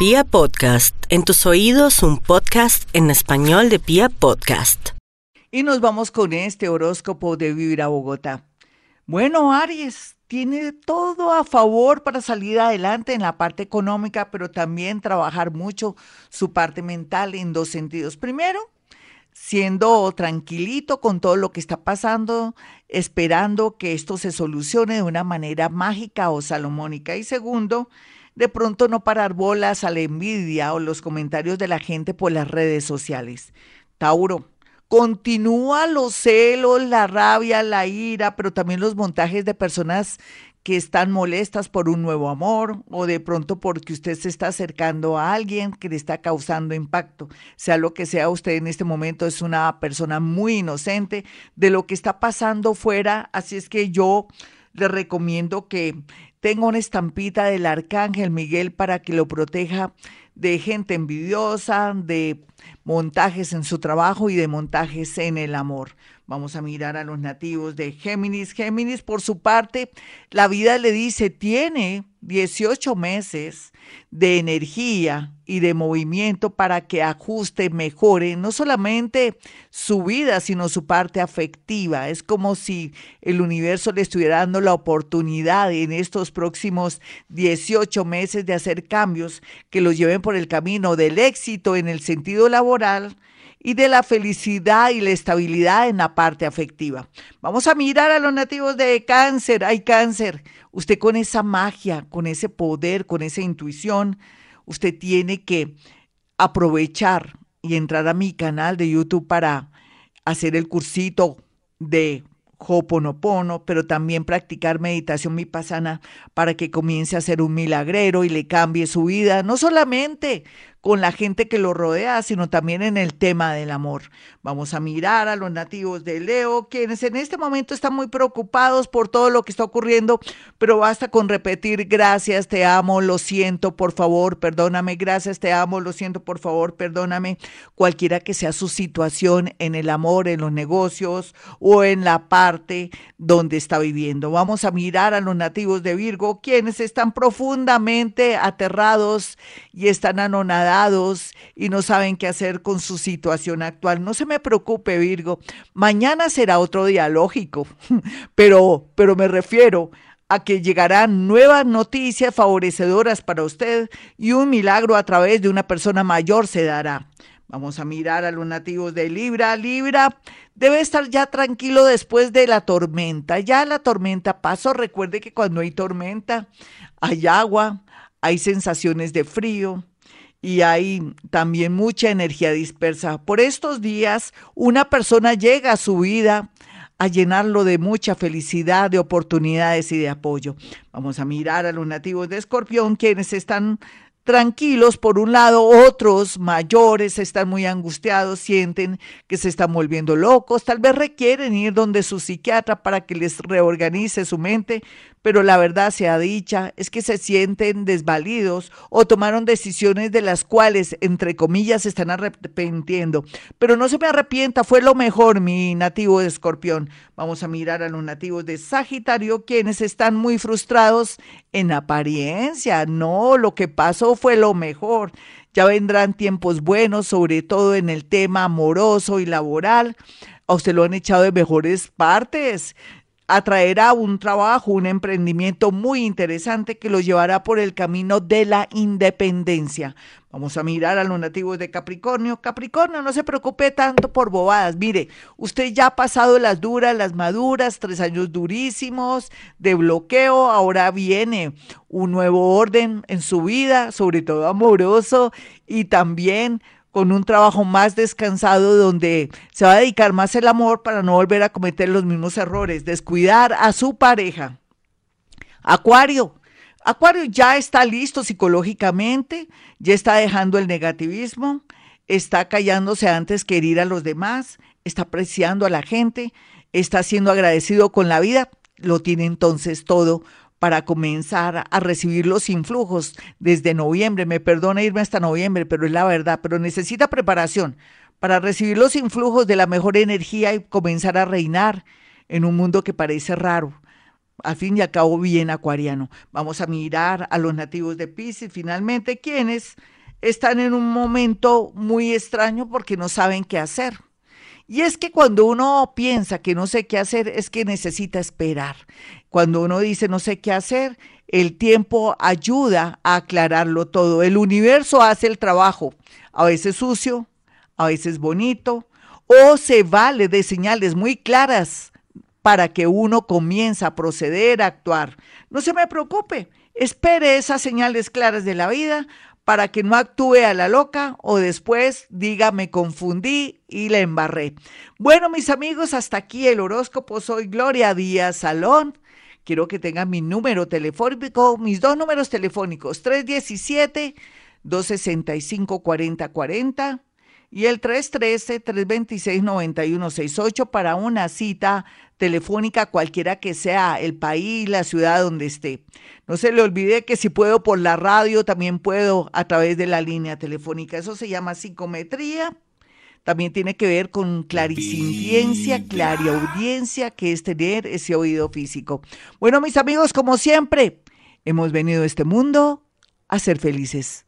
Pia Podcast, en tus oídos un podcast en español de Pia Podcast. Y nos vamos con este horóscopo de Vivir a Bogotá. Bueno, Aries, tiene todo a favor para salir adelante en la parte económica, pero también trabajar mucho su parte mental en dos sentidos. Primero, siendo tranquilito con todo lo que está pasando, esperando que esto se solucione de una manera mágica o salomónica. Y segundo, de pronto no parar bolas a la envidia o los comentarios de la gente por las redes sociales. Tauro, continúa los celos, la rabia, la ira, pero también los montajes de personas que están molestas por un nuevo amor o de pronto porque usted se está acercando a alguien que le está causando impacto. Sea lo que sea, usted en este momento es una persona muy inocente de lo que está pasando fuera, así es que yo le recomiendo que tenga una estampita del arcángel Miguel para que lo proteja de gente envidiosa, de montajes en su trabajo y de montajes en el amor. Vamos a mirar a los nativos de Géminis. Géminis, por su parte, la vida le dice, tiene 18 meses de energía y de movimiento para que ajuste, mejore no solamente su vida, sino su parte afectiva. Es como si el universo le estuviera dando la oportunidad en estos próximos 18 meses de hacer cambios que los lleven por el camino del éxito en el sentido laboral y de la felicidad y la estabilidad en la parte afectiva. Vamos a mirar a los nativos de cáncer. Hay cáncer. Usted con esa magia, con ese poder, con esa intuición, usted tiene que aprovechar y entrar a mi canal de YouTube para hacer el cursito de Hoponopono, pero también practicar meditación vipassana para que comience a ser un milagrero y le cambie su vida, no solamente con la gente que lo rodea, sino también en el tema del amor. Vamos a mirar a los nativos de Leo, quienes en este momento están muy preocupados por todo lo que está ocurriendo, pero basta con repetir gracias, te amo, lo siento, por favor, perdóname, gracias, te amo, lo siento, por favor, perdóname, cualquiera que sea su situación en el amor, en los negocios o en la parte donde está viviendo. Vamos a mirar a los nativos de Virgo, quienes están profundamente aterrados y están y no saben qué hacer con su situación actual. No se me preocupe, Virgo. Mañana será otro día lógico, pero, pero me refiero a que llegarán nuevas noticias favorecedoras para usted y un milagro a través de una persona mayor se dará. Vamos a mirar a los nativos de Libra. Libra debe estar ya tranquilo después de la tormenta. Ya la tormenta pasó. Recuerde que cuando hay tormenta hay agua, hay sensaciones de frío, y hay también mucha energía dispersa. Por estos días, una persona llega a su vida a llenarlo de mucha felicidad, de oportunidades y de apoyo. Vamos a mirar a los nativos de Escorpión, quienes están tranquilos, por un lado, otros mayores están muy angustiados, sienten que se están volviendo locos, tal vez requieren ir donde su psiquiatra para que les reorganice su mente, pero la verdad sea dicha, es que se sienten desvalidos o tomaron decisiones de las cuales, entre comillas, se están arrepintiendo. Pero no se me arrepienta, fue lo mejor, mi nativo de escorpión. Vamos a mirar a los nativos de Sagitario, quienes están muy frustrados en apariencia. No, lo que pasó fue lo mejor. Ya vendrán tiempos buenos, sobre todo en el tema amoroso y laboral. A usted lo han echado de mejores partes atraerá un trabajo, un emprendimiento muy interesante que lo llevará por el camino de la independencia. Vamos a mirar a los nativos de Capricornio. Capricornio, no se preocupe tanto por bobadas. Mire, usted ya ha pasado las duras, las maduras, tres años durísimos de bloqueo. Ahora viene un nuevo orden en su vida, sobre todo amoroso y también con un trabajo más descansado donde se va a dedicar más el amor para no volver a cometer los mismos errores, descuidar a su pareja. Acuario. Acuario ya está listo psicológicamente, ya está dejando el negativismo, está callándose antes que herir a los demás, está apreciando a la gente, está siendo agradecido con la vida, lo tiene entonces todo para comenzar a recibir los influjos desde noviembre. Me perdona irme hasta noviembre, pero es la verdad, pero necesita preparación para recibir los influjos de la mejor energía y comenzar a reinar en un mundo que parece raro. al fin y al cabo bien acuariano. Vamos a mirar a los nativos de Pisces, finalmente, quienes están en un momento muy extraño porque no saben qué hacer. Y es que cuando uno piensa que no sé qué hacer, es que necesita esperar. Cuando uno dice no sé qué hacer, el tiempo ayuda a aclararlo todo. El universo hace el trabajo, a veces sucio, a veces bonito, o se vale de señales muy claras para que uno comience a proceder, a actuar. No se me preocupe, espere esas señales claras de la vida para que no actúe a la loca o después diga me confundí y la embarré. Bueno, mis amigos, hasta aquí el horóscopo. Soy Gloria Díaz Salón. Quiero que tengan mi número telefónico, mis dos números telefónicos, 317 265 4040 y el 313-326-9168 para una cita telefónica cualquiera que sea el país, la ciudad donde esté. No se le olvide que si puedo por la radio, también puedo a través de la línea telefónica. Eso se llama psicometría. También tiene que ver con clarisintiencia, clariaudiencia, que es tener ese oído físico. Bueno, mis amigos, como siempre, hemos venido a este mundo a ser felices.